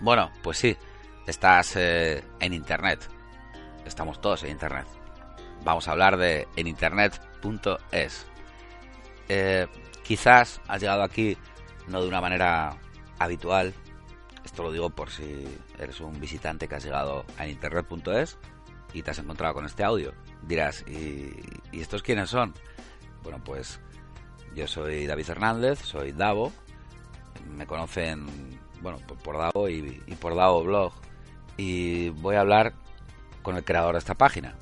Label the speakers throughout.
Speaker 1: Bueno, pues sí, estás eh, en Internet. Estamos todos en Internet. Vamos a hablar de en Internet.es. Eh, quizás has llegado aquí no de una manera habitual. Esto lo digo por si eres un visitante que has llegado a internet.es y te has encontrado con este audio. Dirás, ¿y, ¿y estos quiénes son? Bueno, pues yo soy David Hernández, soy Davo. Me conocen, bueno, pues por Davo y, por Davo Blog. Y voy a hablar con el creador de esta página,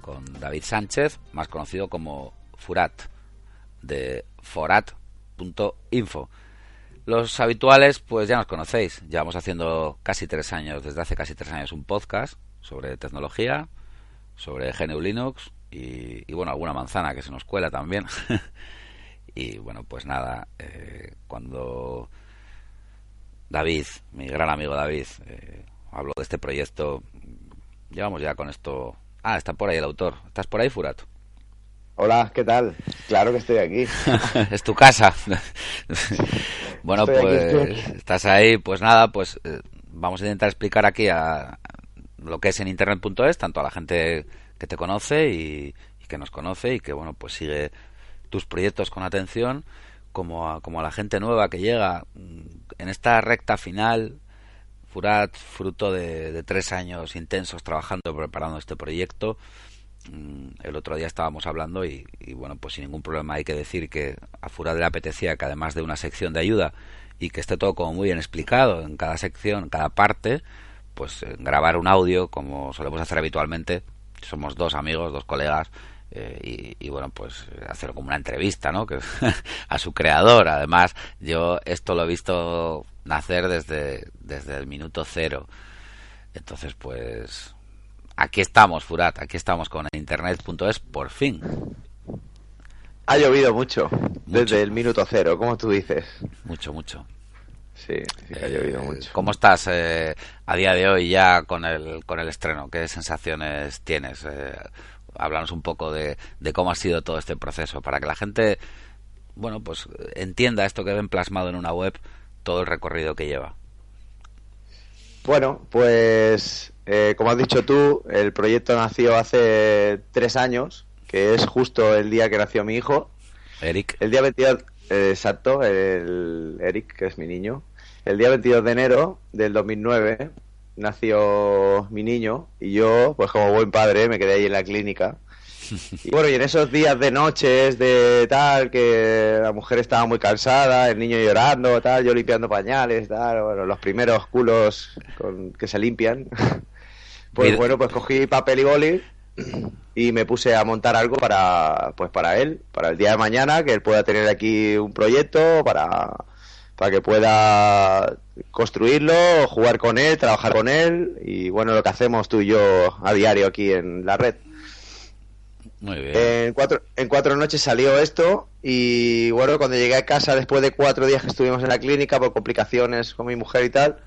Speaker 1: con David Sánchez, más conocido como Furat, de forat.info. Los habituales, pues ya nos conocéis. Llevamos haciendo casi tres años, desde hace casi tres años, un podcast sobre tecnología, sobre GNU Linux y, y bueno, alguna manzana que se nos cuela también. y bueno, pues nada, eh, cuando David, mi gran amigo David, eh, habló de este proyecto, llevamos ya con esto. Ah, está por ahí el autor. ¿Estás por ahí, Furato?
Speaker 2: Hola, ¿qué tal? Claro que estoy aquí.
Speaker 1: es tu casa. bueno,
Speaker 2: Estoy
Speaker 1: pues
Speaker 2: aquí.
Speaker 1: estás ahí, pues nada, pues eh, vamos a intentar explicar aquí a lo que es en internet.es, tanto a la gente que te conoce y, y que nos conoce y que bueno, pues sigue tus proyectos con atención, como a, como a la gente nueva que llega mm, en esta recta final. Furat, fruto de, de tres años intensos trabajando, preparando este proyecto, Mm, el otro día estábamos hablando y, y, bueno, pues sin ningún problema hay que decir que a Furat le apetecía que además de una sección de ayuda y que esté todo como muy bien explicado en cada sección, en cada parte, pues eh, grabar un audio como solemos hacer habitualmente. Somos dos amigos, dos colegas. Eh, y, y, bueno, pues eh, hacer como una entrevista, ¿no? Que, a su creador. Además, yo esto lo he visto nacer desde, desde el minuto cero. Entonces, pues, aquí estamos, Furat, aquí estamos con internet.es por fin.
Speaker 2: Ha llovido mucho, desde el minuto cero, como tú dices.
Speaker 1: Mucho, mucho.
Speaker 2: Sí, sí que ha llovido
Speaker 1: Eh,
Speaker 2: mucho.
Speaker 1: ¿Cómo estás eh, a día de hoy ya con el, con el estreno? ¿Qué sensaciones tienes? Háblanos un poco de, de cómo ha sido todo este proceso para que la gente, bueno, pues entienda esto que ven plasmado en una web, todo el recorrido que lleva.
Speaker 2: Bueno, pues eh, como has dicho tú, el proyecto nació hace tres años, que es justo el día que nació mi hijo.
Speaker 1: Eric.
Speaker 2: El día 22, eh, exacto, el Eric, que es mi niño. El día 22 de enero del 2009 nació mi niño y yo, pues como buen padre, me quedé ahí en la clínica. Y bueno, y en esos días de noches, de tal, que la mujer estaba muy cansada, el niño llorando, tal, yo limpiando pañales, tal, bueno, los primeros culos con, que se limpian. Pues bueno, pues cogí papel y boli y me puse a montar algo para, pues para él, para el día de mañana, que él pueda tener aquí un proyecto para, para que pueda construirlo, jugar con él, trabajar con él y bueno, lo que hacemos tú y yo a diario aquí en la red.
Speaker 1: Muy bien.
Speaker 2: En cuatro, en cuatro noches salió esto y bueno, cuando llegué a casa después de cuatro días que estuvimos en la clínica por complicaciones con mi mujer y tal,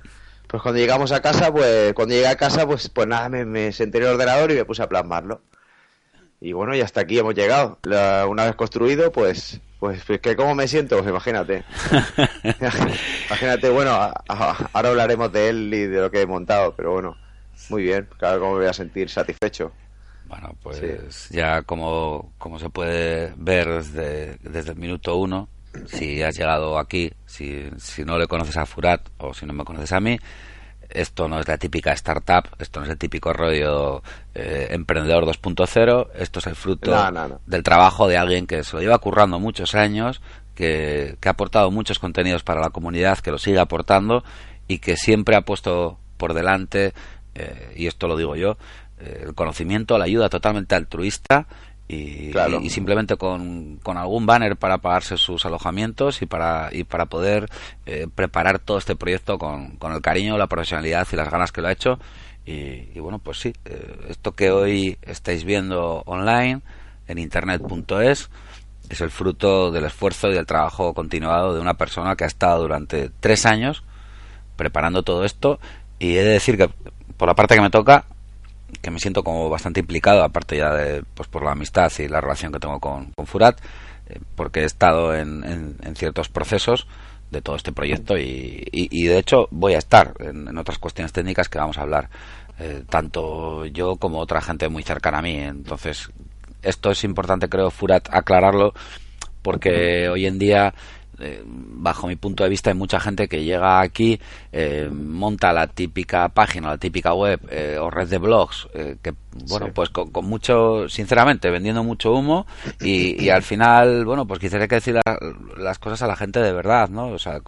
Speaker 2: pues cuando llegamos a casa, pues cuando llegué a casa, pues, pues nada, me, me senté en el ordenador y me puse a plasmarlo. Y bueno, y hasta aquí hemos llegado. La- una vez construido, pues, pues, pues que cómo me siento, pues imagínate. imagínate, bueno, a- a- ahora hablaremos de él y de lo que he montado, pero bueno, muy bien, claro, cómo me voy a sentir satisfecho.
Speaker 1: Bueno, pues ya como, como se puede ver desde, desde el minuto uno, si has llegado aquí, si, si no le conoces a Furat o si no me conoces a mí, esto no es la típica startup, esto no es el típico rollo eh, emprendedor 2.0, esto es el fruto
Speaker 2: No, no, no.
Speaker 1: del trabajo de alguien que se lo lleva currando muchos años, que, que ha aportado muchos contenidos para la comunidad, que lo sigue aportando y que siempre ha puesto por delante, eh, y esto lo digo yo, eh, el conocimiento, la ayuda totalmente altruista y,
Speaker 2: Claro.
Speaker 1: y- y simplemente con, con algún banner para pagarse sus alojamientos y para, y para poder eh, preparar todo este proyecto con, con el cariño, la profesionalidad y las ganas que lo ha hecho. Y, y bueno, pues sí, eh, esto que hoy estáis viendo online en internet.es es el fruto del esfuerzo y del trabajo continuado de una persona que ha estado durante tres años preparando todo esto y he de decir que por la parte que me toca que me siento como bastante implicado aparte ya de pues por la amistad y la relación que tengo con, con Furat eh, porque he estado en, en- ciertos procesos de todo este proyecto y, y, de hecho voy a estar en, otras cuestiones técnicas que vamos a hablar, eh, tanto yo como otra gente muy cercana a mí. Entonces, esto es importante, creo, Furat, aclararlo, porque hoy en día eh, bajo mi punto de vista, hay mucha gente que llega aquí, eh, monta la típica página, la típica web eh, o red de blogs, que, bueno, pues con, mucho, sinceramente, vendiendo mucho humo y, al final, bueno, pues quisiera que decir las cosas a la gente de verdad, ¿no? O sea,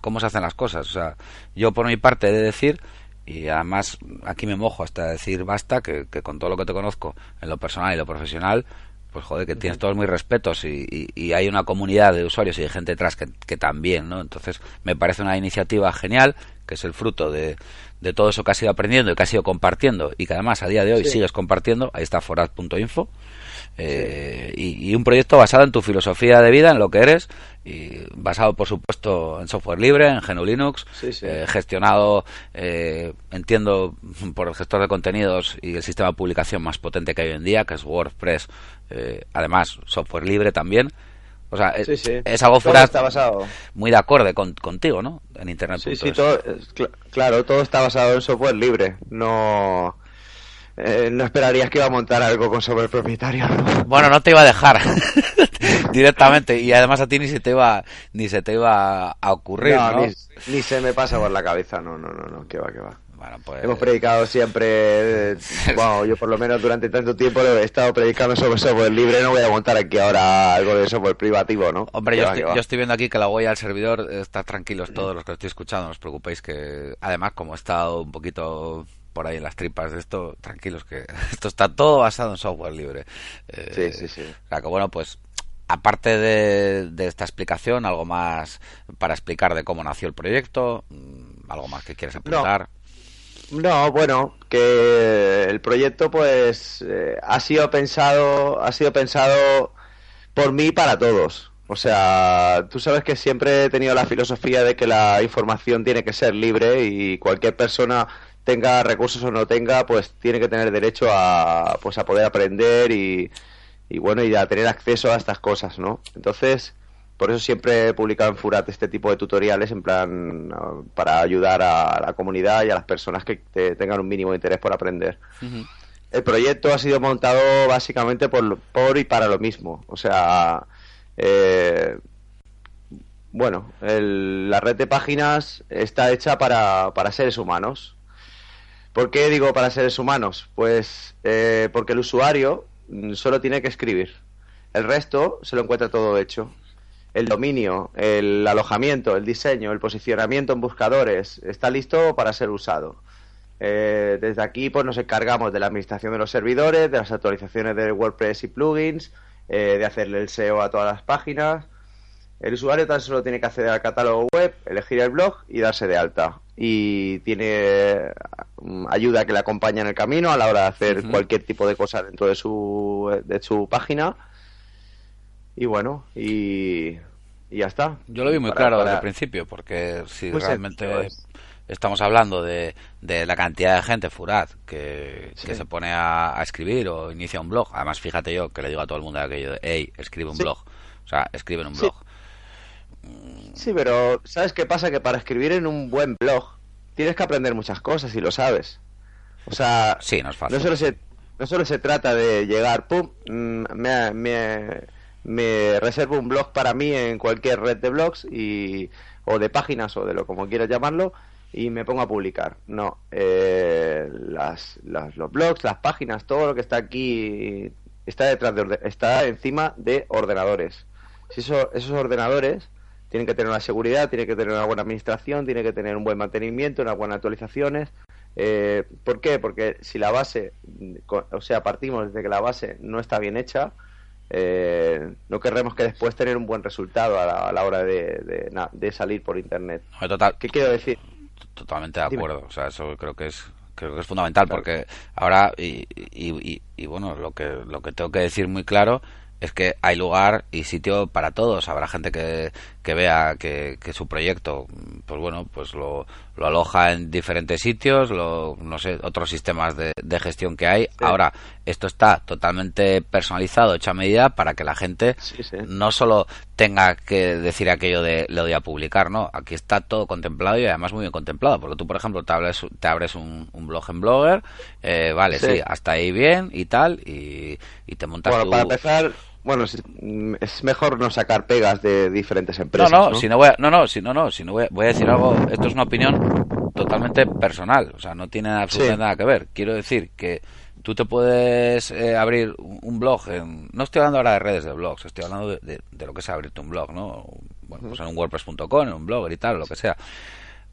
Speaker 1: cómo se hacen las cosas. O sea, yo por mi parte he de decir y además aquí me mojo hasta decir basta que, con todo lo que te conozco en lo personal y lo profesional pues joder, que tienes todos muy respetos y, hay una comunidad de usuarios y de gente detrás que, también, ¿no? Entonces, me parece una iniciativa genial, que es el fruto de, de, todo eso que has ido aprendiendo y que has ido compartiendo y que además a día de hoy sigues compartiendo. Ahí está forad.info. Eh, y, un proyecto basado en tu filosofía de vida, en lo que eres, y basado, por supuesto, en software libre, en GNU Linux, eh, gestionado, eh, entiendo, por el gestor de contenidos y el sistema de publicación más potente que hay hoy en día, que es WordPress, además, software libre también. O sea, es, algo fuera
Speaker 2: está basado.
Speaker 1: muy de acorde contigo, ¿no? En Internet.
Speaker 2: Sí, sí, todo, claro, todo está basado en software libre. No eh, no esperarías que iba a montar algo con sobre propietario.
Speaker 1: Bueno, no te iba a dejar directamente y además a ti ni se te iba ni se te iba a ocurrir, ¿no?
Speaker 2: Ni, se me pasa por la cabeza, no, no, no, no, que va, que va. Bueno, pues... Hemos predicado siempre, bueno, yo por lo menos durante tanto tiempo he estado predicando sobre software libre, no voy a montar aquí ahora algo de software privativo, ¿no?
Speaker 1: Hombre, yo, estoy, yo estoy, viendo aquí que la voy al servidor, está tranquilos todos los que estoy escuchando, no os preocupéis que además como he estado un poquito por ahí en las tripas de esto, tranquilos que esto está todo basado en software libre.
Speaker 2: Eh, sí, sí, sí.
Speaker 1: O sea que bueno, pues aparte de, esta explicación, algo más para explicar de cómo nació el proyecto, mm, algo más que quieres apuntar.
Speaker 2: No. bueno, que el proyecto pues eh, ha sido pensado, ha sido pensado por mí para todos. O sea, tú sabes que siempre he tenido la filosofía de que la información tiene que ser libre y cualquier persona tenga recursos o no tenga, pues tiene que tener derecho a, pues a poder aprender y, y bueno, y a tener acceso a estas cosas, ¿no? Entonces, por eso siempre he publicado en Furat este tipo de tutoriales en plan para ayudar a la comunidad y a las personas que tengan un mínimo de interés por aprender. El proyecto ha sido montado básicamente por, por y para lo mismo. O sea, eh, bueno, la red de páginas está hecha para, para seres humanos. ¿Por qué digo para seres humanos? Pues eh, porque el usuario solo tiene que escribir. El resto se lo encuentra todo hecho. El dominio, el alojamiento, el diseño, el posicionamiento en buscadores está listo para ser usado. Eh, desde aquí pues nos encargamos de la administración de los servidores, de las actualizaciones de WordPress y plugins, eh, de hacerle el SEO a todas las páginas. El usuario tan solo tiene que acceder al catálogo web, elegir el blog y darse de alta y tiene ayuda que le acompaña en el camino a la hora de hacer cualquier tipo de cosa dentro de su, de su página. Y bueno, y, y ya está.
Speaker 1: Yo lo vi muy claro desde el principio, porque si realmente estamos hablando de, de, la cantidad de gente furat que, se pone a, escribir o inicia un blog, además fíjate yo que le digo a todo el mundo aquello de, hey, escribe un blog, o sea, escribe en un blog.
Speaker 2: Sí, pero ¿sabes qué pasa? Que para escribir en un buen blog tienes que aprender muchas cosas y lo sabes. O sea,
Speaker 1: sí, no, es fácil.
Speaker 2: no solo se, no solo se trata de llegar, pum, mm, me, me, me, reservo un blog para mí en cualquier red de blogs y, o de páginas o de lo como quieras llamarlo y me pongo a publicar. No, eh, las, los blogs, las páginas, todo lo que está aquí está detrás de está encima de ordenadores. Si eso, esos ordenadores tienen que tener una seguridad, tienen que tener una buena administración, tienen que tener un buen mantenimiento, unas buenas actualizaciones. Eh, ¿Por qué? Porque si la base, o sea, partimos desde que la base no está bien hecha, eh, no querremos que después tener un buen resultado a la, hora de, de, salir por internet.
Speaker 1: Total,
Speaker 2: ¿Qué quiero decir?
Speaker 1: Totalmente de acuerdo. O sea, eso creo que es creo que es fundamental porque ahora y, y, y, bueno lo que lo que tengo que decir muy claro es que hay lugar y sitio para todos. Habrá gente que, que vea que, que, su proyecto, pues bueno, pues lo, lo aloja en diferentes sitios, lo, no sé, otros sistemas de, de gestión que hay. Ahora, esto está totalmente personalizado, hecho a medida para que la gente no solo tenga que decir aquello de le doy a publicar, ¿no? Aquí está todo contemplado y además muy bien contemplado, porque tú, por ejemplo, te, abres, te abres un, un blog en Blogger, eh, vale, sí. hasta ahí bien y tal, y, y te montas
Speaker 2: bueno,
Speaker 1: tu...
Speaker 2: para empezar, bueno, es mejor no sacar pegas de diferentes empresas.
Speaker 1: No, no,
Speaker 2: ¿no?
Speaker 1: si no voy a, no, no, si no, no, si no voy a, voy a decir algo, esto es una opinión totalmente personal, o sea, no tiene absolutamente sí. nada que ver. Quiero decir que tú te puedes eh, abrir un blog, en, no estoy hablando ahora de redes de blogs, estoy hablando de, de, de lo que es abrirte un blog, ¿no? Bueno, pues en un WordPress.com, en un blogger y tal, lo que sea.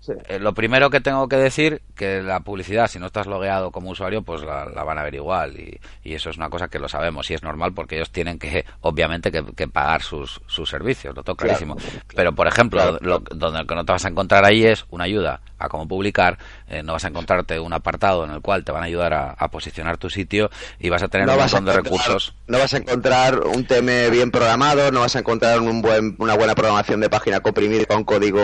Speaker 1: Sí. Eh, lo primero que tengo que decir que la publicidad, si no estás logueado como usuario, pues la, la van a ver igual y, y, eso es una cosa que lo sabemos y es normal porque ellos tienen que, obviamente, que, que pagar sus, sus servicios, lo tengo clarísimo. Claro, claro, Pero, por ejemplo, claro, lo, donde lo que no te vas a encontrar ahí es una ayuda a cómo publicar, eh, no vas a encontrarte un apartado en el cual te van a ayudar a, a posicionar tu sitio y vas a tener
Speaker 2: no
Speaker 1: un montón de
Speaker 2: recursos. No vas a encontrar un tema bien programado, no vas a encontrar un buen, una buena programación de página comprimida con código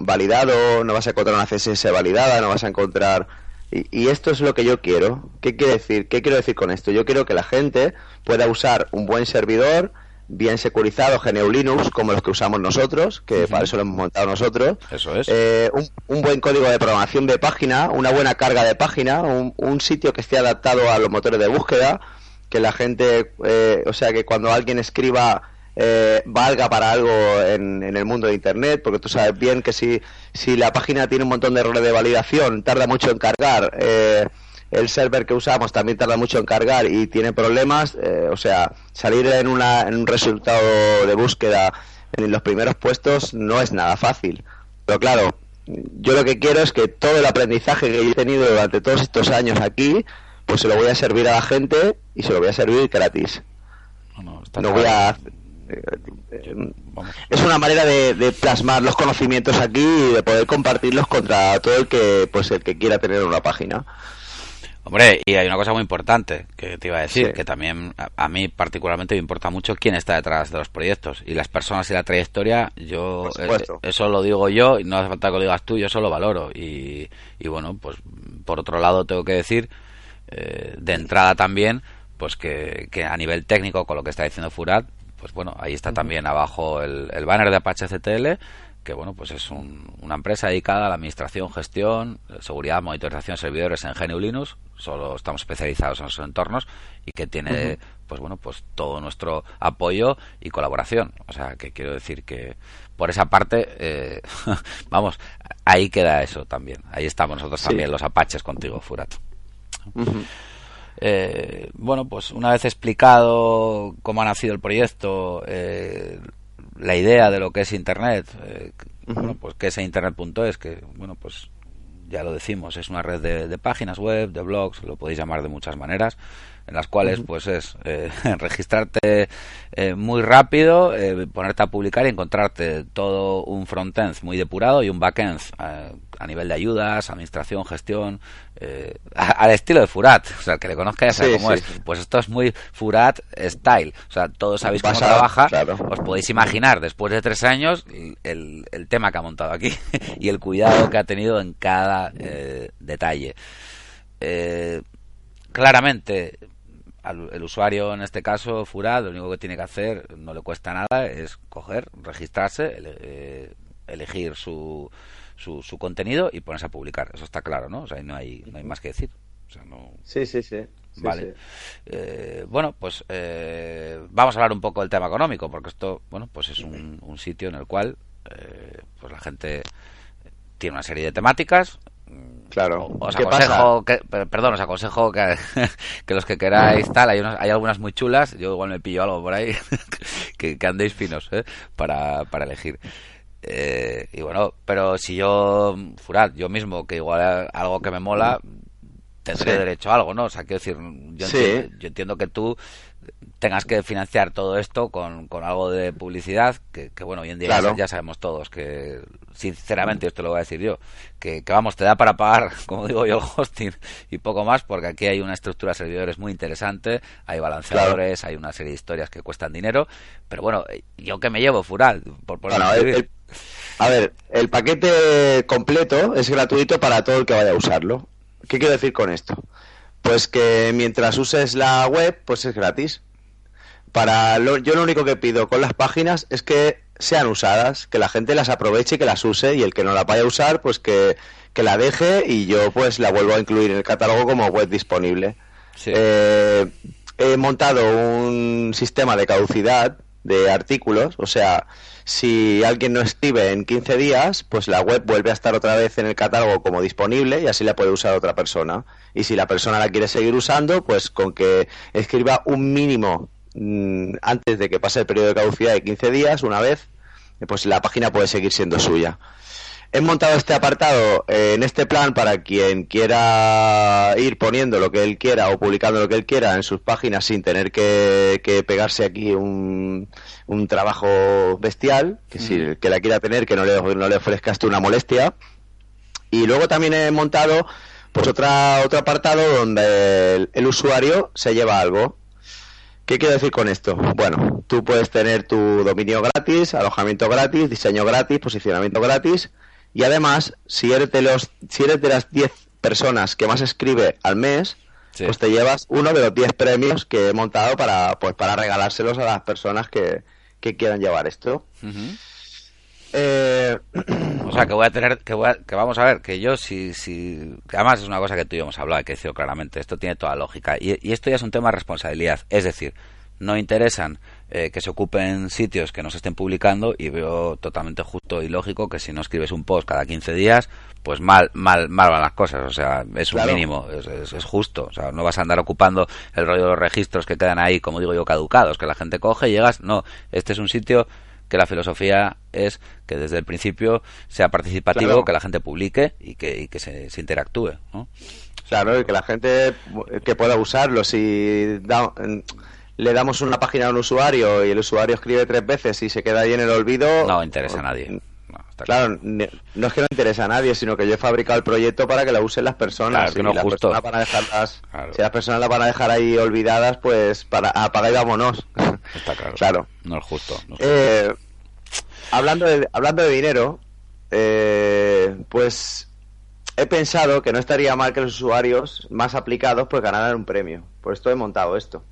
Speaker 2: validado, no vas a encontrar una CSS validada, no vas a encontrar... Y, y, esto es lo que yo quiero. ¿Qué quiere decir? ¿Qué quiero decir con esto? Yo quiero que la gente pueda usar un buen servidor, bien securizado, GNU Linux, como los que usamos nosotros, que uh -huh. para eso lo hemos montado nosotros.
Speaker 1: Eso es.
Speaker 2: Eh, un, un, buen código de programación de página, una buena carga de página, un, un sitio que esté adaptado a los motores de búsqueda, que la gente, eh, o sea, que cuando alguien escriba eh, valga para algo en, en, el mundo de Internet, porque tú sabes bien que si, si la página tiene un montón de errores de validación, tarda mucho en cargar, eh, el server que usamos también tarda mucho en cargar y tiene problemas, eh, o sea, salir en, una, en un resultado de búsqueda en los primeros puestos no es nada fácil. Pero claro, yo lo que quiero es que todo el aprendizaje que he tenido durante todos estos años aquí, pues se lo voy a servir a la gente y se lo voy a servir gratis. No, no, no voy a es una manera de, de, plasmar los conocimientos aquí y de poder compartirlos contra todo el que pues el que quiera tener una página.
Speaker 1: Hombre, y hay una cosa muy importante que te iba a decir, sí. que también a, a, mí particularmente me importa mucho quién está detrás de los proyectos y las personas y la trayectoria. Yo eso lo digo yo y no hace falta que lo digas tú, yo eso lo valoro y, y bueno, pues por otro lado tengo que decir eh, de entrada también pues que, que a nivel técnico con lo que está diciendo Furat pues bueno, ahí está también abajo el, el banner de Apache CTL, que bueno, pues es un, una empresa dedicada a la administración, gestión, seguridad, monitorización de servidores en GNU Linux, solo estamos especializados en esos entornos y que tiene uh -huh. pues bueno, pues todo nuestro apoyo y colaboración. O sea, que quiero decir que por esa parte, eh, vamos, ahí queda eso también. Ahí estamos nosotros sí. también, los apaches contigo, Furat. Uh -huh. Eh, bueno, pues una vez explicado cómo ha nacido el proyecto, eh, la idea de lo que es Internet, eh, uh -huh. bueno, pues que es Internet.es, que bueno, pues ya lo decimos, es una red de, de, páginas web, de blogs, lo podéis llamar de muchas maneras, en las cuales pues es eh, registrarte eh, muy rápido, eh, ponerte a publicar y encontrarte todo un frontend muy depurado y un backend a nivel de ayudas, administración, gestión, al estilo de Furat, o sea, el que le conozca ya sabe sí, cómo sí. es. Pues esto es muy Furat style, o sea, todos sabéis cómo Pasado, trabaja, claro. os podéis imaginar después de tres años el, el, tema que ha montado aquí y el cuidado que ha tenido en cada detalle. Eh, claramente, al, el usuario en este caso, Furat, lo único que tiene que hacer, no le cuesta nada, es coger, registrarse, ele, eh, elegir su su, su contenido y ponerse a publicar. Eso está claro, ¿no? O sea, no hay, no hay más que decir. O sea, no...
Speaker 2: Sí, sí, sí.
Speaker 1: Vale. Sí, Eh, bueno, pues eh, vamos a hablar un poco del tema económico, porque esto, bueno, pues es un, un sitio en el cual eh, pues la gente tiene una serie de temáticas.
Speaker 2: Claro.
Speaker 1: Os aconsejo, que, perdón, os aconsejo que, que los que queráis tal, hay, unos, hay algunas muy chulas, yo igual me pillo algo por ahí, que, que andéis finos ¿eh? para, para elegir. Eh, y bueno, pero si yo, Furat, yo mismo, que igual algo que me mola, tendré derecho a algo, ¿no? O sea, quiero decir, yo, entiendo, yo entiendo que tú tengas que financiar todo esto con, con algo de publicidad, que, bueno, hoy en día ya, sabemos todos que, sinceramente, esto lo voy a decir yo, que, vamos, te da para pagar, como digo yo, el hosting y poco más, porque aquí hay una estructura de servidores muy interesante, hay balanceadores, hay una serie de historias que cuestan dinero, pero bueno, yo que me llevo Fural, por poner
Speaker 2: a ver, el paquete completo es gratuito para todo el que vaya a usarlo. ¿Qué quiero decir con esto? Pues que mientras uses la web, pues es gratis. Para yo lo único que pido con las páginas es que sean usadas, que la gente las aproveche y que las use y el que no la vaya a usar, pues que, la deje y yo pues la vuelvo a incluir en el catálogo como web disponible. Eh, he montado un sistema de caducidad de artículos, o sea, si alguien no escribe en 15 días, pues la web vuelve a estar otra vez en el catálogo como disponible y así la puede usar otra persona. Y si la persona la quiere seguir usando, pues con que escriba un mínimo antes de que pase el periodo de caducidad de 15 días, una vez, pues la página puede seguir siendo suya. He montado este apartado eh, en este plan para quien quiera ir poniendo lo que él quiera o publicando lo que él quiera en sus páginas sin tener que, pegarse aquí un, trabajo bestial, que si mm. que la quiera tener, que no le, no le ofrezca esto una molestia. Y luego también he montado pues otra, otro apartado donde el usuario se lleva algo. ¿Qué quiero decir con esto? Bueno, tú puedes tener tu dominio gratis, alojamiento gratis, diseño gratis, posicionamiento gratis y además, si eres de los si eres de las 10 personas que más escribe al mes, pues te llevas uno de los 10 premios que he montado para pues para regalárselos a las personas que, quieran llevar esto.
Speaker 1: Eh, o sea, que voy a tener, que, voy que vamos a ver, que yo si, si, además es una cosa que tú y yo hemos hablado, que decirlo claramente, esto tiene toda lógica, y, y esto ya es un tema de responsabilidad, es decir, no interesan eh, que se ocupen sitios que no se estén publicando y veo totalmente justo y lógico que si no escribes un post cada 15 días, pues mal, mal, mal van las cosas. O sea, es un mínimo, es, es, justo. O sea, no vas a andar ocupando el rollo de los registros que quedan ahí, como digo yo, caducados, que la gente coge y llegas. No, este es un sitio que la filosofía es que desde el principio sea participativo, que la gente publique y que, y que se, se interactúe. ¿no?
Speaker 2: Claro, y que la gente que pueda usarlo. Si da, le damos una página a un usuario y el usuario escribe tres veces y se queda ahí en el olvido.
Speaker 1: No interesa a nadie.
Speaker 2: claro, no es que no interesa a nadie, sino que yo he fabricado el proyecto para que la usen las personas.
Speaker 1: Claro, que no justo.
Speaker 2: dejarlas, Si las personas la van a dejar ahí olvidadas, pues para apagar y vámonos.
Speaker 1: Está claro. claro. No es justo.
Speaker 2: Eh, hablando, de, hablando de dinero, eh, pues he pensado que no estaría mal que los usuarios más aplicados pues ganaran un premio. Por esto he montado esto.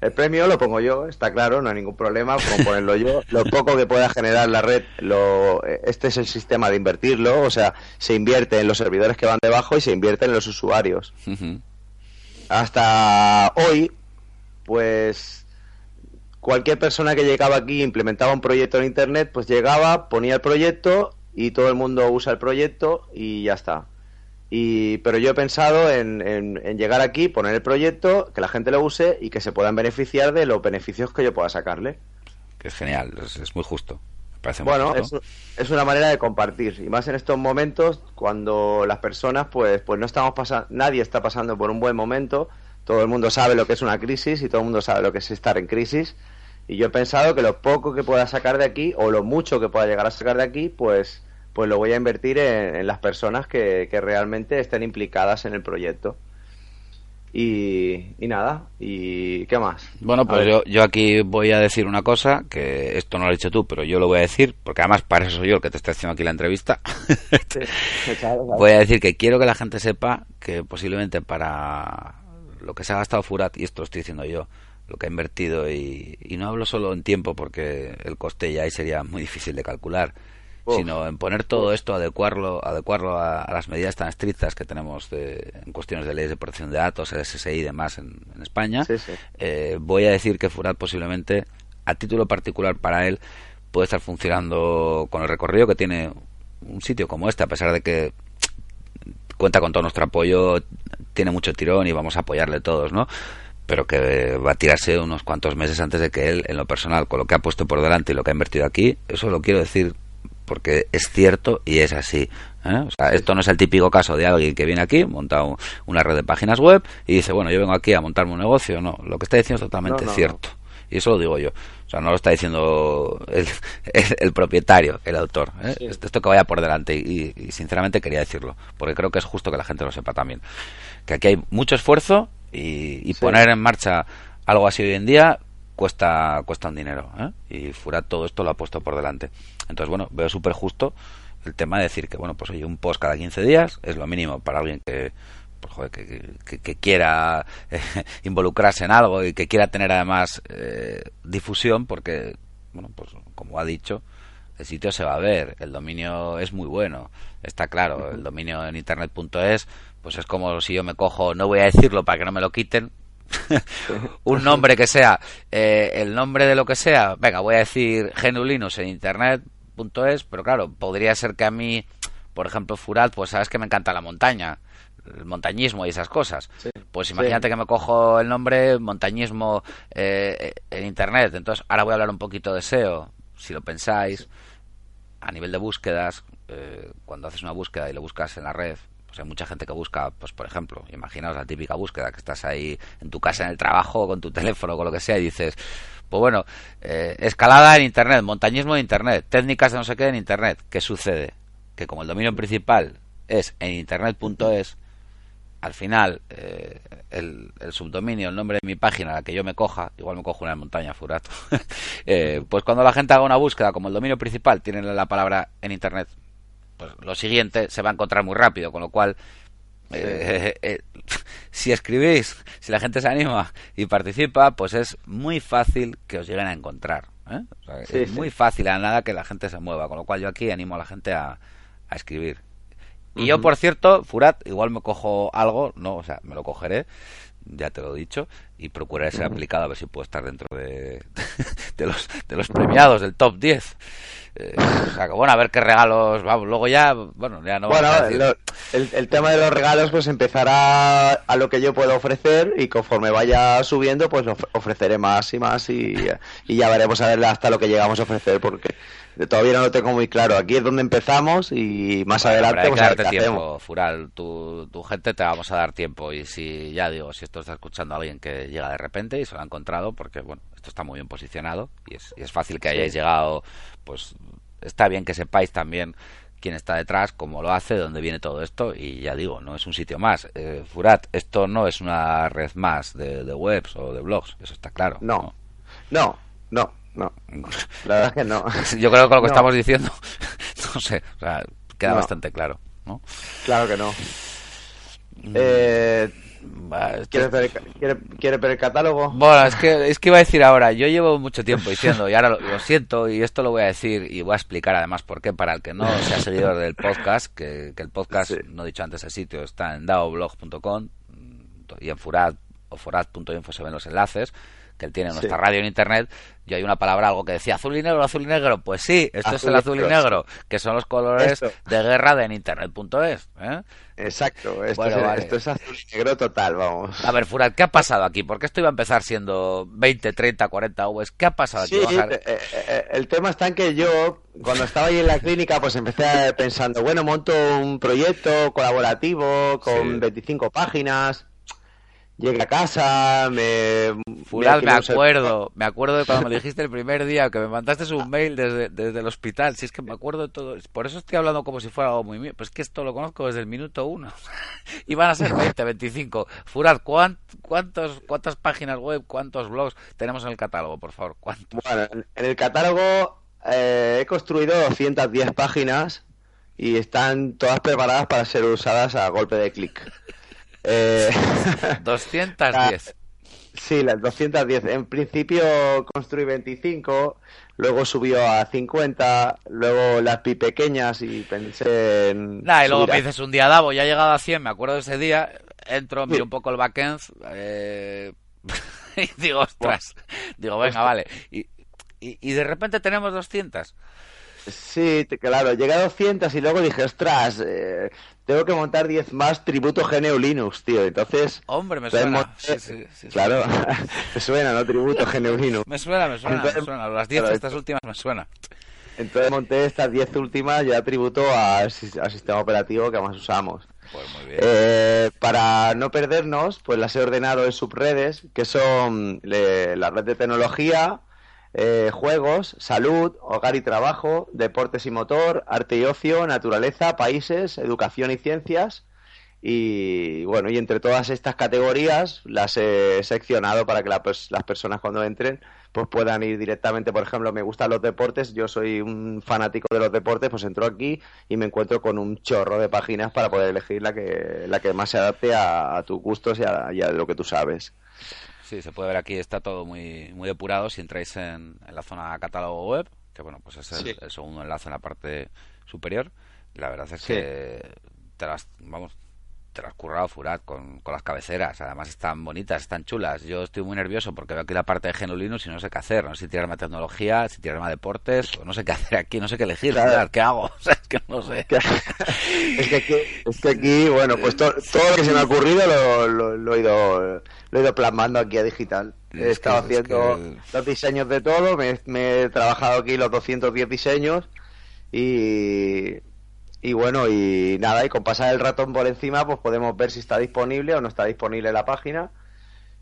Speaker 2: El premio lo pongo yo, está claro, no hay ningún problema con ponerlo yo. Lo poco que pueda generar la red, lo, este es el sistema de invertirlo, o sea, se invierte en los servidores que van debajo y se invierte en los usuarios. Hasta hoy, pues cualquier persona que llegaba aquí implementaba un proyecto en Internet, pues llegaba, ponía el proyecto y todo el mundo usa el proyecto y ya está. Y, pero yo he pensado en, en, llegar aquí, poner el proyecto, que la gente lo use y que se puedan beneficiar de los beneficios que yo pueda sacarle.
Speaker 1: Que es genial, es, muy justo.
Speaker 2: bueno, es, es, una manera de compartir. Y más en estos momentos, cuando las personas, pues, pues no estamos pasando, nadie está pasando por un buen momento. Todo el mundo sabe lo que es una crisis y todo el mundo sabe lo que es estar en crisis. Y yo he pensado que lo poco que pueda sacar de aquí, o lo mucho que pueda llegar a sacar de aquí, pues pues lo voy a invertir en, las personas que, realmente estén implicadas en el proyecto. Y, nada, ¿y qué más?
Speaker 1: Bueno, pues yo, yo, aquí voy a decir una cosa, que esto no lo has dicho tú, pero yo lo voy a decir, porque además para eso soy yo el que te está haciendo aquí la entrevista. Voy a decir que quiero que la gente sepa que posiblemente para lo que se ha gastado Furat, y esto lo estoy diciendo yo, lo que ha invertido, y, y no hablo solo en tiempo, porque el coste ya ahí sería muy difícil de calcular, sino en poner todo esto, adecuarlo, adecuarlo a, las medidas tan estrictas que tenemos en cuestiones de leyes de protección de datos, el SSI y demás en, España. Eh, voy a decir que Furat posiblemente, a título particular para él, puede estar funcionando con el recorrido que tiene un sitio como este, a pesar de que cuenta con todo nuestro apoyo, tiene mucho tirón y vamos a apoyarle todos, ¿no? pero que va a tirarse unos cuantos meses antes de que él, en lo personal, con lo que ha puesto por delante y lo que ha invertido aquí, eso lo quiero decir porque es cierto y es así. ¿eh? O sea, esto no es el típico caso de alguien que viene aquí, monta una red de páginas web y dice, bueno, yo vengo aquí a montarme un negocio. No, lo que está diciendo es totalmente cierto. Y eso lo digo yo. O sea, no lo está diciendo el, el, propietario, el autor. ¿eh? Esto que vaya por delante. Y, sinceramente quería decirlo. Porque creo que es justo que la gente lo sepa también. Que aquí hay mucho esfuerzo y, poner en marcha algo así hoy en día cuesta cuesta un dinero. ¿eh? Y Furat todo esto lo ha puesto por delante. Entonces, bueno, veo súper justo el tema de decir que, bueno, pues oye, un post cada 15 días es lo mínimo para alguien que, pues, que, quiera eh, involucrarse en algo y que quiera tener además eh, difusión, porque, bueno, pues como ha dicho, el sitio se va a ver, el dominio es muy bueno, está claro, el dominio en internet.es, pues es como si yo me cojo, no voy a decirlo para que no me lo quiten, un nombre que sea eh, el nombre de lo que sea, venga, voy a decir genulinos en internet.es, pero claro, podría ser que a mí, por ejemplo, Furat, pues sabes que me encanta la montaña el montañismo y esas cosas. Pues imagínate que me cojo el nombre montañismo eh, en Internet. Entonces, ahora voy a hablar un poquito de SEO, si lo pensáis, a nivel de búsquedas, eh, cuando haces una búsqueda y lo buscas en la red, pues hay mucha gente que busca, pues por ejemplo, imaginaos la típica búsqueda que estás ahí en tu casa, en el trabajo, con tu teléfono, con lo que sea, y dices, pues bueno, eh, escalada en Internet, montañismo en Internet, técnicas de no sé qué en Internet. ¿Qué sucede? Que como el dominio principal es en Internet.es, al final eh, el, subdominio, el nombre de mi página, la que yo me coja, igual me cojo una montaña, furato, eh, pues cuando la gente haga una búsqueda, como el dominio principal tiene la palabra en Internet, pues lo siguiente se va a encontrar muy rápido, con lo cual, eh, si escribís, si la gente se anima y participa, pues es muy fácil que os lleguen a encontrar. es muy fácil a nada que la gente se mueva, con lo cual yo aquí animo a la gente a, a escribir. Y yo, por cierto, Furat, igual me cojo algo, no, o sea, me lo cogeré, ya te lo he dicho, y procuraré ser aplicado a ver si puedo estar dentro de, de, los, de los premiados del top 10. Eh, o sea, que bueno, a ver qué regalos, vamos, luego ya, bueno, ya no
Speaker 2: Bueno, el, el, tema de los regalos pues empezará a lo que yo puedo ofrecer y conforme vaya subiendo pues ofreceré más y más y, y ya veremos a ver hasta lo que llegamos a ofrecer porque todavía no lo tengo muy claro. Aquí es donde empezamos y más adelante
Speaker 1: que darte tiempo, Fural. Tu, tu gente te vamos a dar tiempo y si, ya digo, si esto está escuchando a alguien que llega de repente y se lo ha encontrado, porque bueno, esto está muy bien posicionado y es, es fácil que hayáis llegado, pues está bien que sepáis también quién está detrás, cómo lo hace, dónde viene todo esto y ya digo, no es un sitio más. Eh, Furat, esto no es una red más de, webs o de blogs, eso está claro.
Speaker 2: no, no. no no. La verdad es que no.
Speaker 1: Yo creo que lo que estamos diciendo, no sé, o sea, queda bastante claro, ¿no?
Speaker 2: Claro que no. Mm. Eh, ¿Quieres, ver, ver, el catálogo?
Speaker 1: Bueno, es que, es que iba a decir ahora, yo llevo mucho tiempo diciendo, y ahora lo, siento, y esto lo voy a decir, y voy a explicar además por qué, para el que no sea seguidor del podcast, que, el podcast, no he dicho antes el sitio, está en daoblog.com y en furat o forat.info se ven los enlaces, que él tiene nuestra radio en internet, yo hay una palabra, algo que decía azul y negro, azul y negro. Pues sí, esto es el azul y negro, que son los colores de guerra de en internet.es. ¿eh?
Speaker 2: Exacto, esto, es, azul y negro total, vamos.
Speaker 1: A ver, Furat, ¿qué ha pasado aquí? Porque esto iba a empezar siendo 20, 30, 40 Vs. ¿Qué ha pasado aquí?
Speaker 2: Sí, eh, eh, el tema está en que yo, cuando estaba ahí en la clínica, pues empecé pensando, bueno, monto un proyecto colaborativo con 25 páginas llegué a casa, me...
Speaker 1: Fural, me acuerdo, me acuerdo de cuando me dijiste el primer día que me mandaste un mail desde, desde el hospital, si es que me acuerdo de todo, por eso estoy hablando como si fuera algo muy mío, pues que esto lo conozco desde el minuto uno, y van a ser 20, 25. Fural, ¿cuántos, ¿cuántas páginas web, cuántos blogs tenemos en el catálogo, por favor? ¿Cuántos?
Speaker 2: Bueno, en el catálogo eh, he construido 210 páginas y están todas preparadas para ser usadas a golpe de clic.
Speaker 1: Eh, 210.
Speaker 2: Sí, las 210. En principio construí 25, luego subió a 50, luego las pi pequeñas y pensé en.
Speaker 1: Nah, y luego me dices un día, Davo, ya he llegado a 100, me acuerdo de ese día, entro, miro un poco el backend eh, y digo, ostras, digo, venga, vale. Y, y, y de repente tenemos 200.
Speaker 2: Sí, claro, llegué a 200 y luego dije, ostras, eh, tengo que montar 10 más tributo GNU Linux, tío. Entonces.
Speaker 1: Hombre, me suena.
Speaker 2: claro, me suena, ¿no? Tributo GNU Linux.
Speaker 1: me suena, me suena, me suena. Las 10 estas últimas me suena.
Speaker 2: Entonces monté estas 10 últimas ya tributo al, sistema operativo que más usamos.
Speaker 1: Pues muy bien.
Speaker 2: Eh, para no perdernos, pues las he ordenado en subredes, que son la red de tecnología, eh, juegos, salud, hogar y trabajo, deportes y motor, arte y ocio, naturaleza, países, educación y ciencias. Y bueno, y entre todas estas categorías las he seccionado para que las personas cuando entren pues puedan ir directamente, por ejemplo, me gustan los deportes, yo soy un fanático de los deportes, pues entro aquí y me encuentro con un chorro de páginas para poder elegir la que, la que más se adapte a, tus gustos y a, lo que tú sabes.
Speaker 1: Sí, se puede ver aquí, está todo muy, muy depurado si entráis en, la zona catálogo web, que bueno, pues es el, segundo enlace en la parte superior. La verdad es que te las, vamos, te lo has currado, Furat, con, con, las cabeceras. Además están bonitas, están chulas. Yo estoy muy nervioso porque veo aquí la parte de Genolinux y no sé qué hacer. No sé si tirarme a tecnología, si tirarme a deportes, o no sé qué hacer aquí, no sé qué elegir. ¿Qué hago? es que no sé.
Speaker 2: es, que aquí, es que aquí, bueno, pues todo lo que se me ha ocurrido lo, lo, he ido, lo he ido plasmando aquí a digital. He estado haciendo los diseños de todo, me, me he trabajado aquí los 210 diseños y y bueno, y nada, y con pasar el ratón por encima, pues podemos ver si está disponible o no está disponible la página.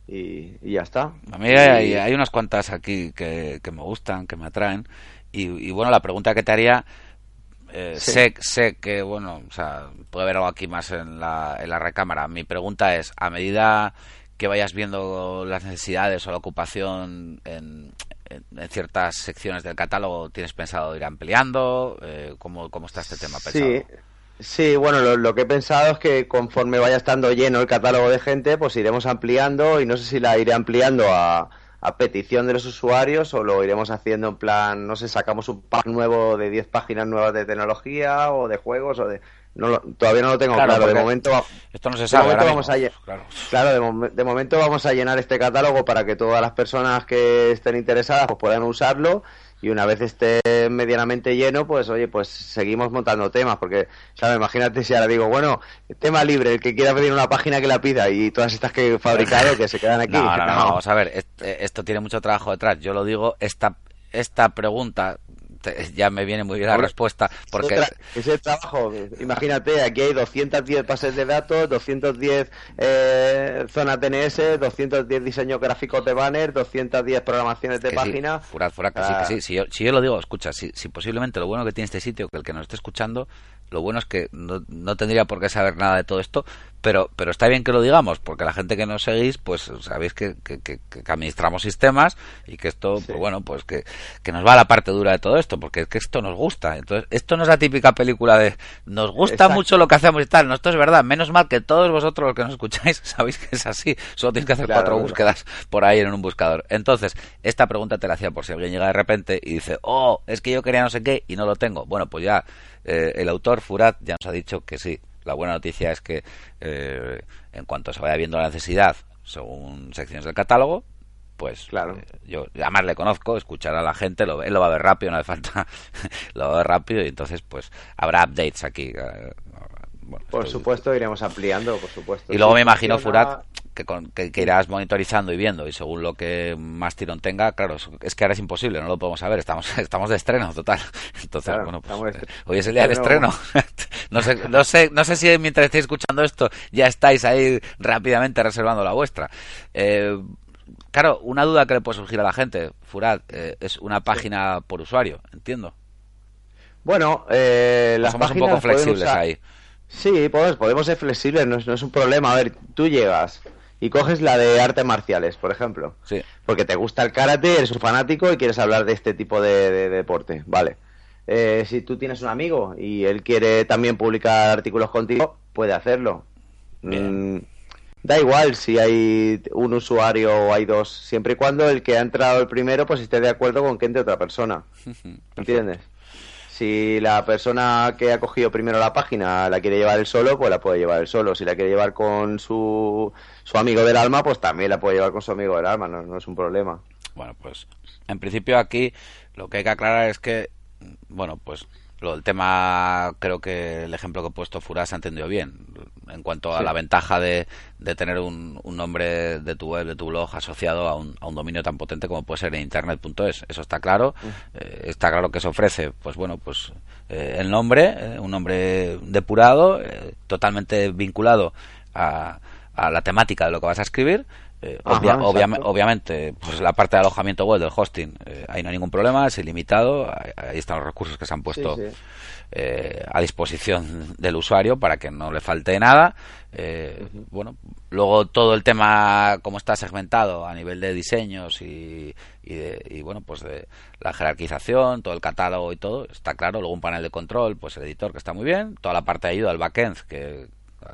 Speaker 2: Y, ya está.
Speaker 1: A mí hay, unas cuantas aquí que, me gustan, que me atraen. Y, bueno, la pregunta que te haría, eh, sé, sé que, bueno, o sea, puede haber algo aquí más en la, en la recámara. Mi pregunta es, a medida que vayas viendo las necesidades o la ocupación en, en, ciertas secciones del catálogo tienes pensado ir ampliando? Eh, ¿cómo, ¿Cómo está este tema pensado?
Speaker 2: Sí. Sí, bueno, lo, que he pensado es que conforme vaya estando lleno el catálogo de gente, pues iremos ampliando y no sé si la iré ampliando a, a petición de los usuarios o lo iremos haciendo en plan, no sé, sacamos un pack nuevo de 10 páginas nuevas de tecnología o de juegos o de no todavía no lo tengo claro, de momento
Speaker 1: esto no se sabe
Speaker 2: vamos a claro, de, momento vamos a llenar este catálogo para que todas las personas que estén interesadas pues puedan usarlo. Y una vez esté medianamente lleno pues oye pues seguimos montando temas porque sabes imagínate si ahora digo bueno tema libre el que quiera pedir una página que la pida y todas estas que he fabricado que se quedan aquí.
Speaker 1: No, no, no, vamos a ver esto tiene mucho trabajo detrás. Yo lo digo esta esta pregunta ya me viene muy bien la respuesta. Porque...
Speaker 2: Ese, trabajo, imagínate, aquí hay 210 bases de datos, 210 eh, zonas DNS, 210 diseños gráficos de banner, 210 programaciones de página.
Speaker 1: Sí, que sí, que sí. Si yo, si yo lo digo, escucha, si, si posiblemente lo bueno que tiene este sitio, que el que nos esté escuchando, lo bueno es que no, no, tendría por qué saber nada de todo esto, pero, pero está bien que lo digamos, porque la gente que nos seguís, pues sabéis que, que, que, administramos sistemas y que esto, pues bueno, pues que, que nos va a la parte dura de todo esto, porque es que esto nos gusta. Entonces, esto no es la típica película de nos gusta mucho lo que hacemos y tal. No, esto es verdad. Menos mal que todos vosotros los que nos escucháis sabéis que es así. Solo tienes que hacer cuatro búsquedas por ahí en un buscador. Entonces, esta pregunta te la hacía por si alguien llega de repente y dice, oh, es que yo quería no sé qué y no lo tengo. Bueno, pues ya eh, el autor Furat ya nos ha dicho que sí. La buena noticia es que eh, en cuanto se vaya viendo la necesidad, según secciones del catálogo, pues
Speaker 2: claro.
Speaker 1: Eh, yo además le conozco, escuchar a la gente, lo, él lo va a ver rápido, no hace falta, lo va a ver rápido y entonces pues habrá updates aquí.
Speaker 2: por supuesto, iremos ampliando, por supuesto.
Speaker 1: Y luego me imagino, Furat, que, que, irás monitorizando y viendo y según lo que más tirón tenga, claro, es que ahora es imposible, no lo podemos saber, estamos estamos de estreno total. Entonces, bueno, pues, eh, hoy es el día del estreno. no sé, no sé, no sé si mientras estéis escuchando esto ya estáis ahí rápidamente reservando la vuestra. Eh, claro, una duda que le puede surgir a la gente, Furad, eh, es una página por usuario, entiendo.
Speaker 2: Bueno, eh, las
Speaker 1: somos un poco flexibles ahí.
Speaker 2: Sí, podemos, podemos ser flexibles, no es, no es un problema. A ver, tú llegas, y coges la de artes marciales, por ejemplo.
Speaker 1: Sí.
Speaker 2: Porque te gusta el karate, eres un fanático y quieres hablar de este tipo de, deporte. Vale. Eh, si tú tienes un amigo y él quiere también publicar artículos contigo, puede hacerlo. Mm, da igual si hay un usuario o hay dos, siempre y cuando el que ha entrado el primero pues esté de acuerdo con que entre otra persona. ¿Entiendes? Si la persona que ha cogido primero la página la quiere llevar él solo, pues la puede llevar él solo. Si la quiere llevar con su, su amigo del alma, pues también la puede llevar con su amigo del alma, no, no es un problema.
Speaker 1: Bueno, pues en principio aquí lo que hay que aclarar es que, bueno, pues Lo del tema, creo que el ejemplo que he puesto Furas ha entendido bien. En cuanto a la ventaja de, de tener un, un, nombre de tu web, de tu blog asociado a un, a un dominio tan potente como puede ser en internet.es. Eso está claro. Eh, está claro que se ofrece, pues bueno, pues eh, el nombre, eh, un nombre depurado, totalmente vinculado a, a la temática de lo que vas a escribir eh, obvia, obviamente, pues la parte de alojamiento web del hosting, eh, ahí no hay ningún problema, es ilimitado, ahí están los recursos que se han puesto sí, sí. Eh, a disposición del usuario para que no le falte nada. Uh -huh. Bueno, luego todo el tema, como está segmentado a nivel de diseños y, y, de, y, bueno, pues de la jerarquización, todo el catálogo y todo, está claro. Luego un panel de control, pues el editor que está muy bien, toda la parte de ayuda al backend que,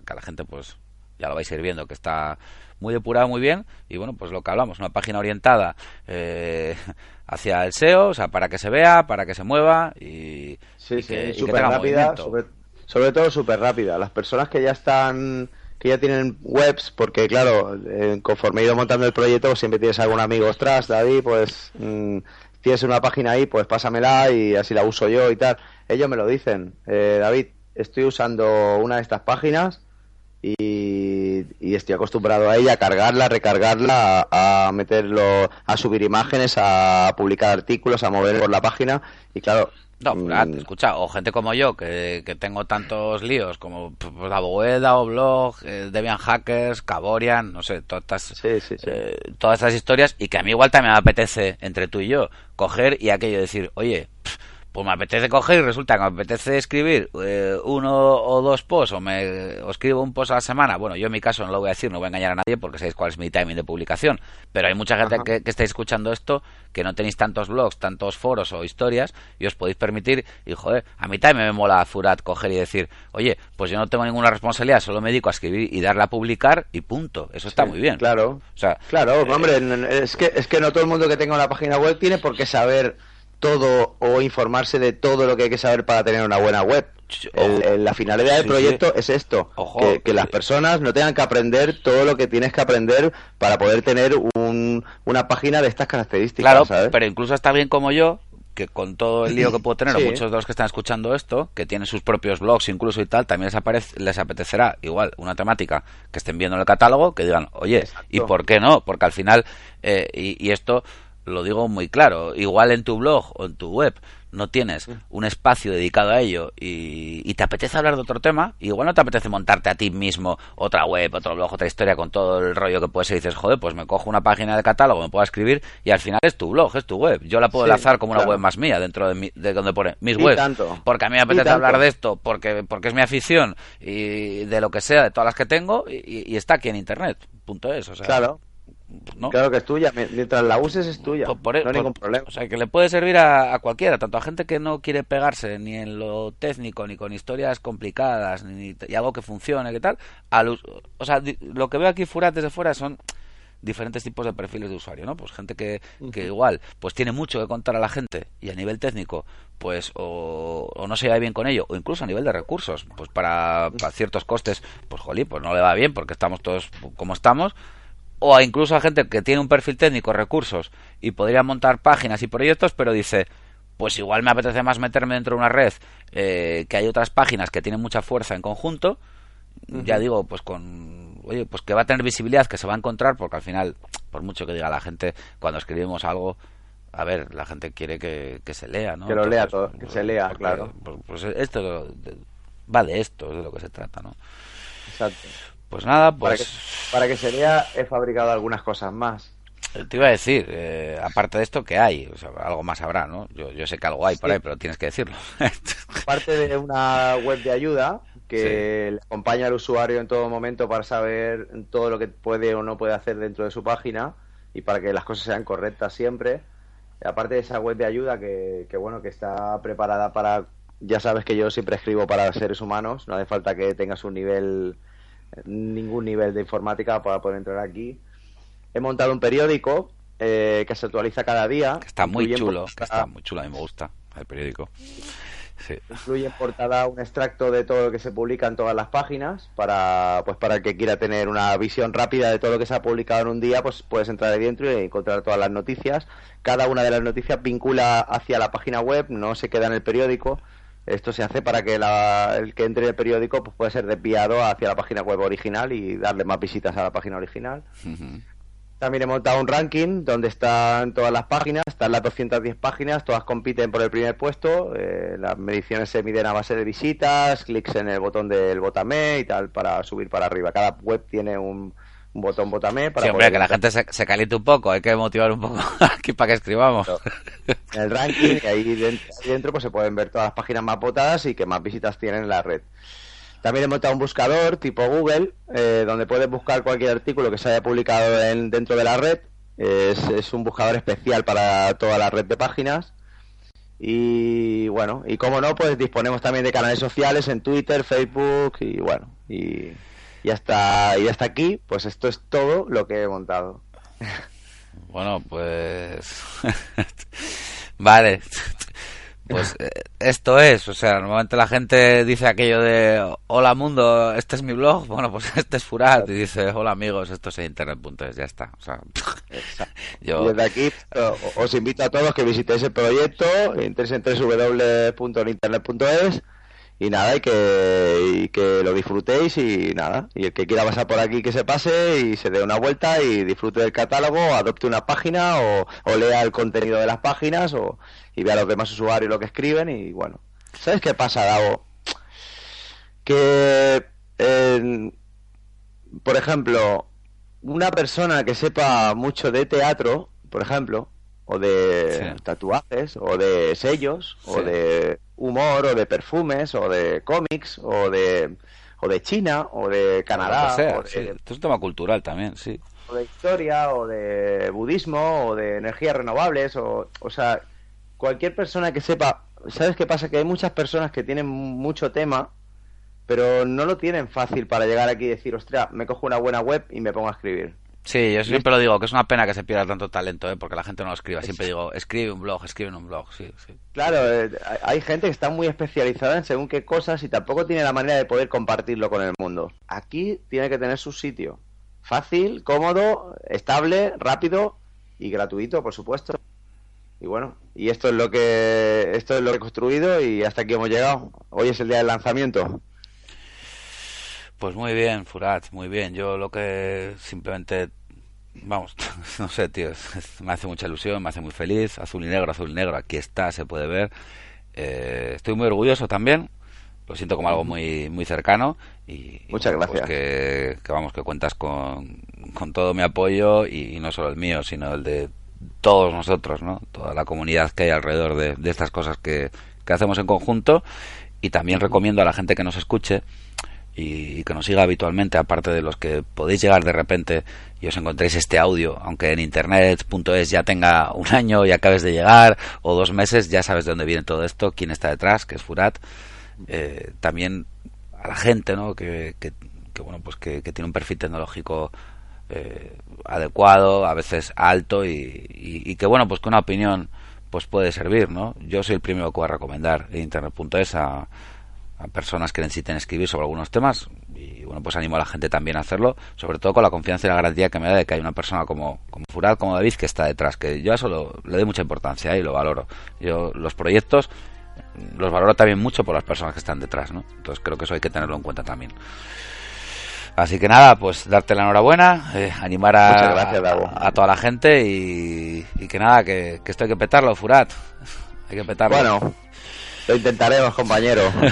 Speaker 1: que a la gente pues ya lo vais a ir viendo que está muy depurado, muy bien, y bueno, pues lo que hablamos, una página orientada eh, hacia el SEO, o sea, para que se vea, para que se mueva y,
Speaker 2: sí, y que, sí, súper rápida, sobre, sobre, todo súper rápida. Las personas que ya están que ya tienen webs, porque claro, eh, conforme he ido montando el proyecto, pues siempre tienes algún amigo, ostras, David, pues mmm, tienes una página ahí, pues pásamela y así la uso yo y tal. Ellos me lo dicen, eh, David, estoy usando una de estas páginas y, y, estoy acostumbrado a ella, a cargarla, a recargarla, a, a, meterlo, a subir imágenes, a publicar artículos, a mover por la página y claro.
Speaker 1: No, mmm... escucha, o gente como yo, que, que tengo tantos líos como pues, la Boeda o Blog, eh, Debian Hackers, Caborian, no sé, todas estas,
Speaker 2: sí, sí, sí.
Speaker 1: Eh, todas estas historias, y que a mí igual también me apetece, entre tú y yo, coger y aquello decir, oye, pues me apetece coger y resulta que me apetece escribir eh, uno o dos posts o me o escribo un post a la semana. Bueno, yo en mi caso no lo voy a decir, no voy a engañar a nadie porque sabéis cuál es mi timing de publicación. Pero hay mucha gente que, que, estáis escuchando esto que no tenéis tantos blogs, tantos foros o historias y os podéis permitir. Y joder, a mí también me mola Furat coger y decir, oye, pues yo no tengo ninguna responsabilidad, solo me dedico a escribir y darle a publicar y punto. Eso está
Speaker 2: sí,
Speaker 1: muy bien.
Speaker 2: Claro. O sea, claro, eh, hombre, es que, es que no todo el mundo que tenga una página web tiene por qué saber todo o informarse de todo lo que hay que saber para tener una buena web. El, el, la finalidad del sí, proyecto sí. es esto, Ojo. que, que, las personas no tengan que aprender todo lo que tienes que aprender para poder tener un, una página de estas características.
Speaker 1: Claro,
Speaker 2: ¿sabes?
Speaker 1: pero incluso está bien como yo, que con todo el lío que puedo tener, sí. muchos de los que están escuchando esto, que tienen sus propios blogs incluso y tal, también les, aparece, les apetecerá igual una temática que estén viendo en el catálogo, que digan, oye, Exacto. ¿y por qué no? Porque al final, eh, y, y esto lo digo muy claro, igual en tu blog o en tu web no tienes un espacio dedicado a ello y, y, te apetece hablar de otro tema, igual no te apetece montarte a ti mismo otra web, otro blog, otra historia con todo el rollo que puede ser y dices, joder, pues me cojo una página de catálogo, me puedo escribir y al final es tu blog, es tu web. Yo la puedo sí, enlazar como claro. una web más mía dentro de, mi, de donde pone mis webs.
Speaker 2: Tanto.
Speaker 1: Porque a mí me apetece hablar de esto, porque, porque es mi afición y de lo que sea, de todas las que tengo y, y está aquí en internet. Punto es, o sea.
Speaker 2: Claro. ¿No? Claro que es tuya, mientras la uses es tuya, por, por, no hay ningún problema.
Speaker 1: O sea, que le puede servir a, a, cualquiera, tanto a gente que no quiere pegarse ni en lo técnico, ni con historias complicadas, ni, y algo que funcione, que tal. Al, o sea, lo que veo aquí fuera desde fuera son diferentes tipos de perfiles de usuario, ¿no? Pues gente que, que igual pues tiene mucho que contar a la gente y a nivel técnico pues o, o, no se lleva bien con ello o incluso a nivel de recursos pues para, para ciertos costes pues jolí pues no le va bien porque estamos todos como estamos o incluso a gente que tiene un perfil técnico, recursos, y podría montar páginas y proyectos, pero dice, pues igual me apetece más meterme dentro de una red eh, que hay otras páginas que tienen mucha fuerza en conjunto, uh -huh. ya digo, pues con, oye, pues que va a tener visibilidad, que se va a encontrar, porque al final, por mucho que diga la gente, cuando escribimos algo, a ver, la gente quiere que, que se lea, ¿no?
Speaker 2: Que lo Entonces, lea todo, que pues, se lea, porque, claro.
Speaker 1: Pues, pues esto va de esto, es de lo que se trata, ¿no?
Speaker 2: Exacto.
Speaker 1: Pues nada, pues...
Speaker 2: Para que, para que se vea, he fabricado algunas cosas más.
Speaker 1: Te iba a decir, eh, aparte de esto, ¿qué hay? O sea, algo más habrá, ¿no? Yo, yo sé que algo hay sí. por ahí, pero tienes que decirlo.
Speaker 2: Aparte de una web de ayuda que sí. le acompaña al usuario en todo momento para saber todo lo que puede o no puede hacer dentro de su página y para que las cosas sean correctas siempre. Aparte de esa web de ayuda que, que bueno, que está preparada para... Ya sabes que yo siempre escribo para seres humanos, no hace falta que tengas un nivel ningún nivel de informática para poder entrar aquí. He montado un periódico eh, que se actualiza cada día.
Speaker 1: Que está muy chulo, portada, que está muy chulo, a mí me gusta el periódico.
Speaker 2: Sí. Incluye en portada un extracto de todo lo que se publica en todas las páginas para pues para el que quiera tener una visión rápida de todo lo que se ha publicado en un día, pues puedes entrar ahí dentro y encontrar todas las noticias. Cada una de las noticias vincula hacia la página web, no se queda en el periódico, Esto se hace para que la, el que entre en el periódico pues, pueda ser desviado hacia la página web original y darle más visitas a la página original. También he montado un ranking donde están todas las páginas, están las 210 páginas, todas compiten por el primer puesto. Eh, las mediciones se miden a base de visitas, clics en el botón del botame y tal para subir para arriba. Cada web tiene un, botón botame para.
Speaker 1: Sí, hombre, que la gente se, se, caliente un poco, hay que motivar un poco aquí para que escribamos.
Speaker 2: En el ranking, y ahí dentro, ahí dentro pues se pueden ver todas las páginas más votadas y que más visitas tienen en la red. También he montado un buscador tipo Google, eh, donde puedes buscar cualquier artículo que se haya publicado en, dentro de la red. Es, un buscador especial para toda la red de páginas. Y bueno, y como no, pues disponemos también de canales sociales en Twitter, Facebook y bueno, y, y hasta, y hasta aquí, pues esto es todo lo que he montado.
Speaker 1: Bueno, pues... vale. Pues eh, esto es, o sea, normalmente la gente dice aquello de hola mundo, este es mi blog, bueno, pues este es Furat y dice hola amigos, esto es internet.es, ya está. O sea,
Speaker 2: yo... Desde aquí os invito a todos que visitéis el proyecto, entréis en www.internet.es y nada, y que, que lo disfrutéis y nada, y el que quiera pasar por aquí que se pase y se dé una vuelta y disfrute del catálogo, adopte una página o, lea el contenido de las páginas o, y vea a los demás usuarios lo que escriben y bueno. ¿Sabes qué pasa, Dago? Que, por ejemplo, una persona que sepa mucho de teatro, por ejemplo, o de tatuajes, o de sellos, o de humor, o de perfumes, o de cómics, o de, o de China, o de Canadá.
Speaker 1: O Esto es un tema cultural también, sí.
Speaker 2: O de historia, o de budismo, o de energías renovables, o, o sea, cualquier persona que sepa. ¿Sabes qué pasa? Que hay muchas personas que tienen mucho tema, pero no lo tienen fácil para llegar aquí y decir, ostras, me cojo una buena web y me pongo a escribir.
Speaker 1: Sí, yo siempre lo digo, que es una pena que se pierda tanto talento, ¿eh? porque la gente no lo escriba. Siempre digo, escribe un blog, escribe un blog, sí, sí.
Speaker 2: Claro, eh, hay gente que está muy especializada en según qué cosas y tampoco tiene la manera de poder compartirlo con el mundo. Aquí tiene que tener su sitio. Fácil, cómodo, estable, rápido y gratuito, por supuesto. Y bueno, y esto es lo que esto es lo que he construido y hasta aquí hemos llegado. Hoy es el día del lanzamiento.
Speaker 1: Pues muy bien, Furat, muy bien. Yo lo que simplemente, vamos, no sé, tío, me hace mucha ilusión, me hace muy feliz. Azul y negro, azul y negro, aquí está, se puede ver. Eh, estoy muy orgulloso también. Lo siento como algo muy muy cercano y
Speaker 2: muchas pues gracias.
Speaker 1: que, vamos que cuentas con, con todo mi apoyo y, no solo el mío, sino el de todos nosotros, ¿no? Toda la comunidad que hay alrededor de, de estas cosas que, que hacemos en conjunto y también recomiendo a la gente que nos escuche y, que nos siga habitualmente, aparte de los que podéis llegar de repente y os encontréis este audio, aunque en internet.es ya tenga un año y acabes de llegar o dos meses, ya sabes de dónde viene todo esto, quién está detrás, que es Furat. Eh, también a la gente, ¿no? Que, que, bueno, pues que, tiene un perfil tecnológico eh, adecuado, a veces alto y, y, que bueno, pues que una opinión pues puede servir, ¿no? Yo soy el primero que voy a recomendar en internet.es a a personas que necesiten escribir sobre algunos temas y bueno pues animo a la gente también a hacerlo sobre todo con la confianza y la garantía que me da de que hay una persona como como Furat como David que está detrás que yo a eso le doy mucha importancia y lo valoro. Yo los proyectos los valoro también mucho por las personas que están detrás no entonces creo que eso hay que tenerlo en cuenta también. Así que nada, pues darte la enhorabuena, eh, animar a, a, toda la gente y, que nada, que, que esto hay que petarlo, Furat. Hay que petarlo.
Speaker 2: Bueno, lo intentaremos, compañero.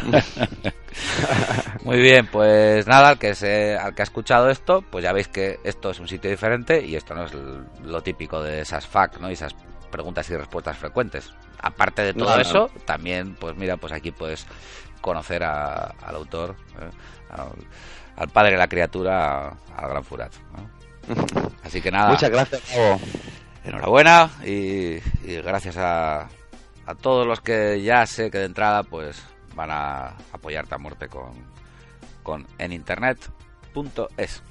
Speaker 1: Muy bien, pues nada, al que, se, al que ha escuchado esto, pues ya veis que esto es un sitio diferente y esto no es lo típico de esas FAQ, ¿no? Y esas preguntas y respuestas frecuentes. Aparte de todo eso, también, pues mira, pues aquí puedes conocer al autor, ¿eh? al, padre de la criatura, al gran Furat. Así que nada.
Speaker 2: Muchas gracias,
Speaker 1: Enhorabuena y gracias a, a todos los que ya sé que de entrada pues van a apoyarte a muerte con, con en internet.es.